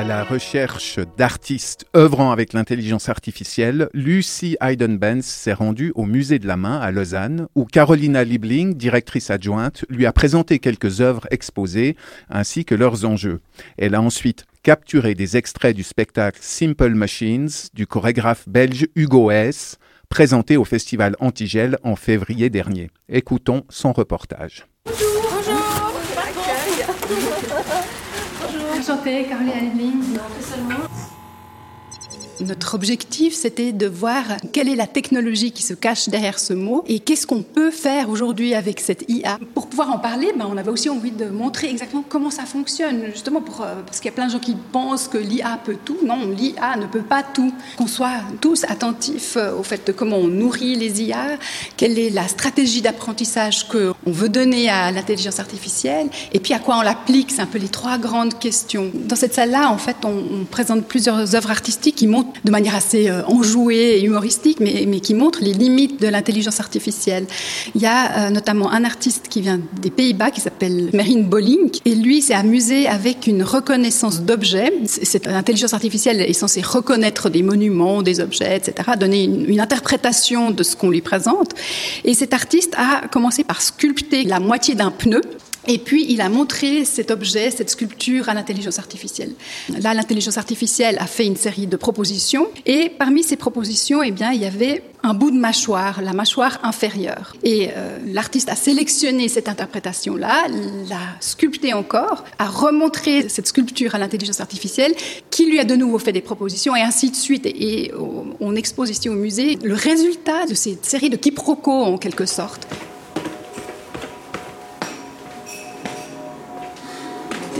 À la recherche d'artistes œuvrant avec l'intelligence artificielle, Lucy Hayden-Benz s'est rendue au Musée de la Main à Lausanne, où Carolina Liebling, directrice adjointe, lui a présenté quelques œuvres exposées ainsi que leurs enjeux. Elle a ensuite capturé des extraits du spectacle Simple Machines du chorégraphe belge Hugo S, présenté au festival Antigel en février dernier. Écoutons son reportage. Enchantée, Caroline notre objectif, c'était de voir quelle est la technologie qui se cache derrière ce mot et qu'est-ce qu'on peut faire aujourd'hui avec cette IA. Pour pouvoir en parler, ben, on avait aussi envie de montrer exactement comment ça fonctionne, justement euh, parce qu'il y a plein de gens qui pensent que l'IA peut tout. Non, l'IA ne peut pas tout. Qu'on soit tous attentifs euh, au fait de comment on nourrit les IA, quelle est la stratégie d'apprentissage qu'on veut donner à l'intelligence artificielle et puis à quoi on l'applique. C'est un peu les trois grandes questions. Dans cette salle-là, en fait, on présente plusieurs œuvres artistiques qui montrent de manière assez euh, enjouée et humoristique, mais, qui montre les limites de l'intelligence artificielle. Il y a euh, notamment un artiste qui vient des Pays-Bas qui s'appelle Merin Bolink, et lui s'est amusé avec une reconnaissance d'objets. Cette intelligence artificielle est censée reconnaître des monuments, des objets, etc., donner une interprétation de ce qu'on lui présente. Et cet artiste a commencé par sculpter la moitié d'un pneu et puis, il a montré cet objet, cette sculpture à l'intelligence artificielle. Là, l'intelligence artificielle a fait une série de propositions. Et parmi ces propositions, eh bien, il y avait un bout de mâchoire, la mâchoire inférieure. Et euh, l'artiste a sélectionné cette interprétation-là, l'a sculptée encore, a remontré cette sculpture à l'intelligence artificielle, qui lui a de nouveau fait des propositions, et ainsi de suite. Et, et on expose ici au musée le résultat de cette série de quiproquos, en quelque sorte.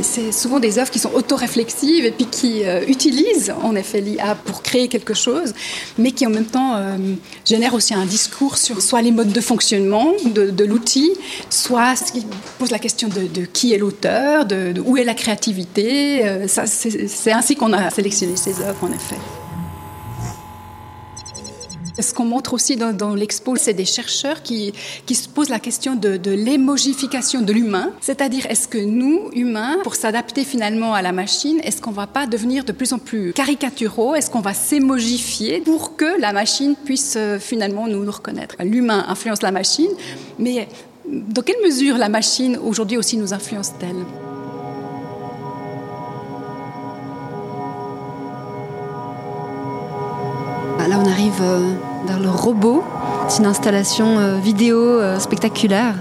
C'est souvent des œuvres qui sont autoréflexives et puis qui euh, utilisent en effet l'IA pour créer quelque chose, mais qui en même temps euh, génèrent aussi un discours sur soit les modes de fonctionnement de, l'outil, soit ce qui pose la question de, qui est l'auteur, de, de, où est la créativité. Euh, c'est ainsi qu'on a sélectionné ces œuvres en effet. Ce qu'on montre aussi dans, dans l'expo, c'est des chercheurs qui, qui, se posent la question de, de l'émogification de l'humain, c'est-à-dire est-ce que nous, humains, pour s'adapter finalement à la machine, est-ce qu'on va pas devenir de plus en plus caricaturaux, est-ce qu'on va s'émogifier pour que la machine puisse euh, finalement nous, nous reconnaître? L'humain influence la machine, mais dans quelle mesure la machine aujourd'hui aussi nous influence-t-elle? Là, on arrive euh, vers le robot. C'est une installation euh, vidéo euh, spectaculaire.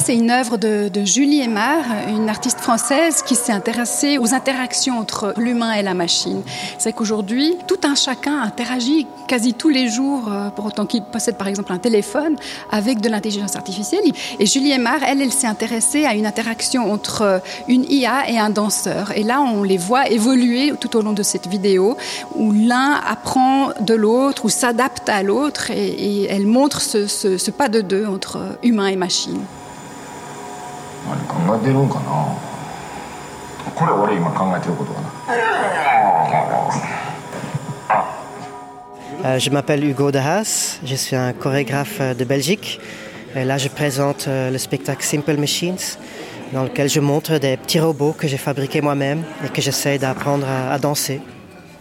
C'est une œuvre de, Julie Aymar, une artiste française qui s'est intéressée aux interactions entre l'humain et la machine. C'est qu'aujourd'hui, tout un chacun interagit quasi tous les jours, euh, pour autant qu'il possède par exemple un téléphone, avec de l'intelligence artificielle. Et Julie Aymar, elle, elle s'est intéressée à une interaction entre une IA et un danseur. Et là, on les voit évoluer tout au long de cette vidéo, où l'un apprend de l'autre, ou s'adapte à l'autre, et, elle montre ce, pas de deux entre humain et machine 何考えてるんかなこれ俺今考えてることかな Euh, je m'appelle Hugo Dehas, je suis un chorégraphe de Belgique. Et là, je présente euh, le spectacle Simple Machines, dans lequel je montre des petits robots que j'ai fabriqués moi-même et que j'essaie d'apprendre à, à, danser.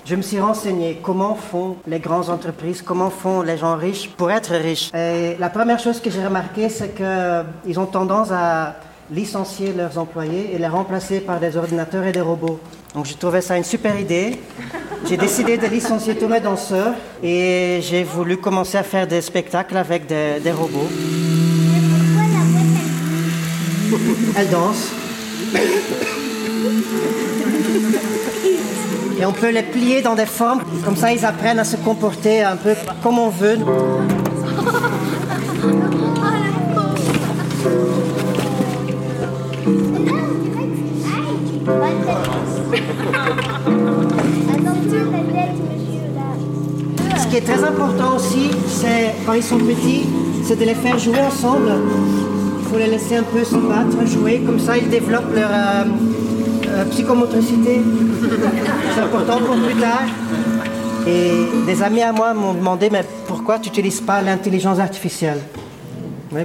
Je me suis renseigné comment font les grandes entreprises, comment font les gens riches pour être riches. Et la première chose que j'ai remarqué, c'est qu'ils ont tendance à licencier leurs employés et les remplacer par des ordinateurs et des robots. Donc j'ai trouvé ça une super idée. J'ai décidé de licencier tous mes danseurs et j'ai voulu commencer à faire des spectacles avec des, robots. Dansent. Et on peut les plier dans des formes, comme ça ils apprennent à se comporter un peu comme on veut. Important aussi, c'est quand ils sont petits, c'est de les faire jouer ensemble. Il faut les laisser un peu se battre, jouer, comme ça ils développent leur euh, euh, psychomotricité. C'est important pour plus tard. Et des amis à moi m'ont demandé mais pourquoi tu n'utilises pas l'intelligence artificielle?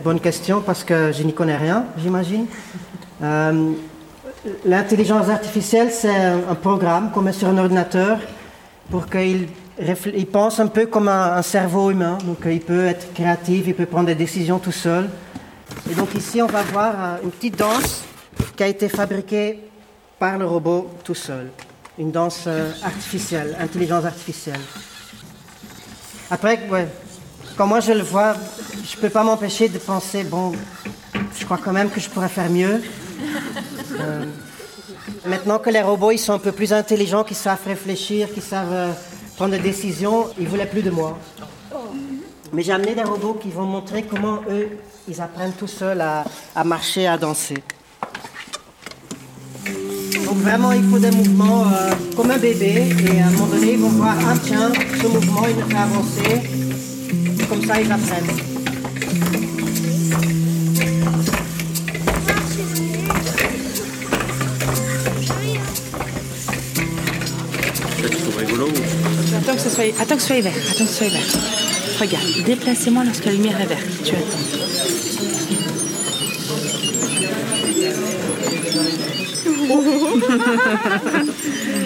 Bonne question parce que je n'y connais rien, j'imagine. Euh, l'intelligence artificielle, c'est un, programme qu'on met sur un ordinateur pour qu'il il pense un peu comme un, cerveau humain. Donc il peut être créatif, il peut prendre des décisions tout seul. Et donc ici, on va voir euh, une petite danse qui a été fabriquée par le robot tout seul. Une danse euh, artificielle, intelligence artificielle. Après, quand moi je le vois, je ne peux pas m'empêcher de penser, bon, je crois quand même que je pourrais faire mieux. Euh, maintenant que les robots ils sont un peu plus intelligents, qui savent réfléchir, qui savent euh, prendre des décisions, ils voulaient plus de moi. Mais j'ai amené des robots qui vont montrer comment eux, ils apprennent tout seuls à, à marcher, à danser. Donc vraiment, il faut des mouvements euh, comme un bébé. Et à un moment donné, ils vont voir, ah tiens, ce mouvement, il me fait avancer. Comme ça, ils apprennent. Attends que ce soit, attends que ce soit vert. Attends que ce soit vert. Regarde, déplacez-moi lorsque la lumière est verte. Tu attends.